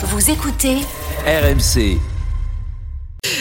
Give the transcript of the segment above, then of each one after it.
Vous écoutez RMC.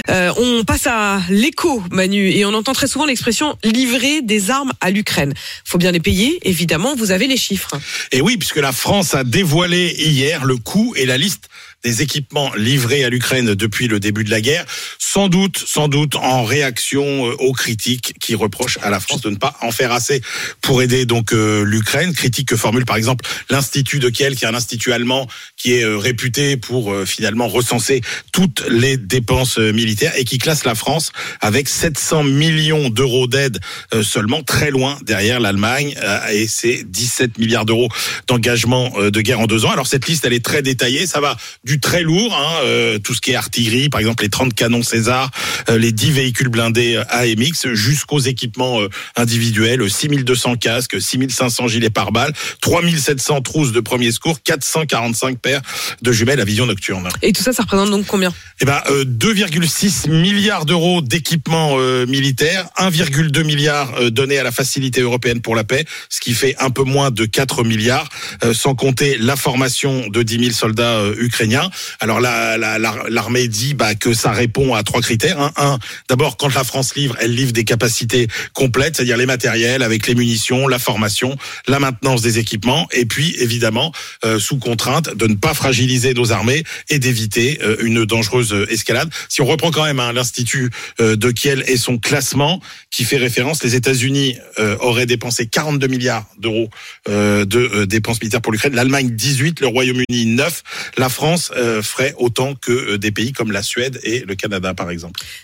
Euh, on passe à l'écho, Manu, et on entend très souvent l'expression livrer des armes à l'Ukraine. Faut bien les payer, évidemment. Vous avez les chiffres. Et oui, puisque la France a dévoilé hier le coût et la liste des équipements livrés à l'Ukraine depuis le début de la guerre, sans doute, sans doute en réaction euh, aux critiques qui reprochent à la France de ne pas en faire assez pour aider donc euh, l'Ukraine. Critique que formule par exemple l'Institut de Kiel, qui est un institut allemand qui est euh, réputé pour finalement recenser toutes les dépenses militaires et qui classe la France avec 700 millions d'euros d'aide seulement, très loin derrière l'Allemagne et ses 17 milliards d'euros d'engagement de guerre en deux ans. Alors cette liste, elle est très détaillée, ça va du très lourd, hein, euh, tout ce qui est artillerie, par exemple les 30 canons César, euh, les 10 véhicules blindés euh, AMX, jusqu'aux équipements individuels, 6200 casques, 6500 gilets pare-balles, 3700 trousses de premier secours, 445 paires de jumelles à vision nocturne. Et tout ça, ça représente donc combien? Eh ben, 2,6 milliards d'euros d'équipements militaires, 1,2 milliard donnés à la Facilité européenne pour la paix, ce qui fait un peu moins de 4 milliards, sans compter la formation de 10 000 soldats ukrainiens alors l'armée dit bah, que ça répond à trois critères. Hein. Un, d'abord, quand la France livre, elle livre des capacités complètes, c'est-à-dire les matériels avec les munitions, la formation, la maintenance des équipements, et puis évidemment euh, sous contrainte de ne pas fragiliser nos armées et d'éviter euh, une dangereuse escalade. Si on reprend quand même hein, l'institut euh, de Kiel et son classement qui fait référence, les États-Unis auraient dépensé 42 milliards d'euros de dépenses militaires pour l'Ukraine, l'Allemagne 18, le Royaume-Uni 9, la France euh, ferait autant que euh, des pays comme la Suède et le Canada, par exemple.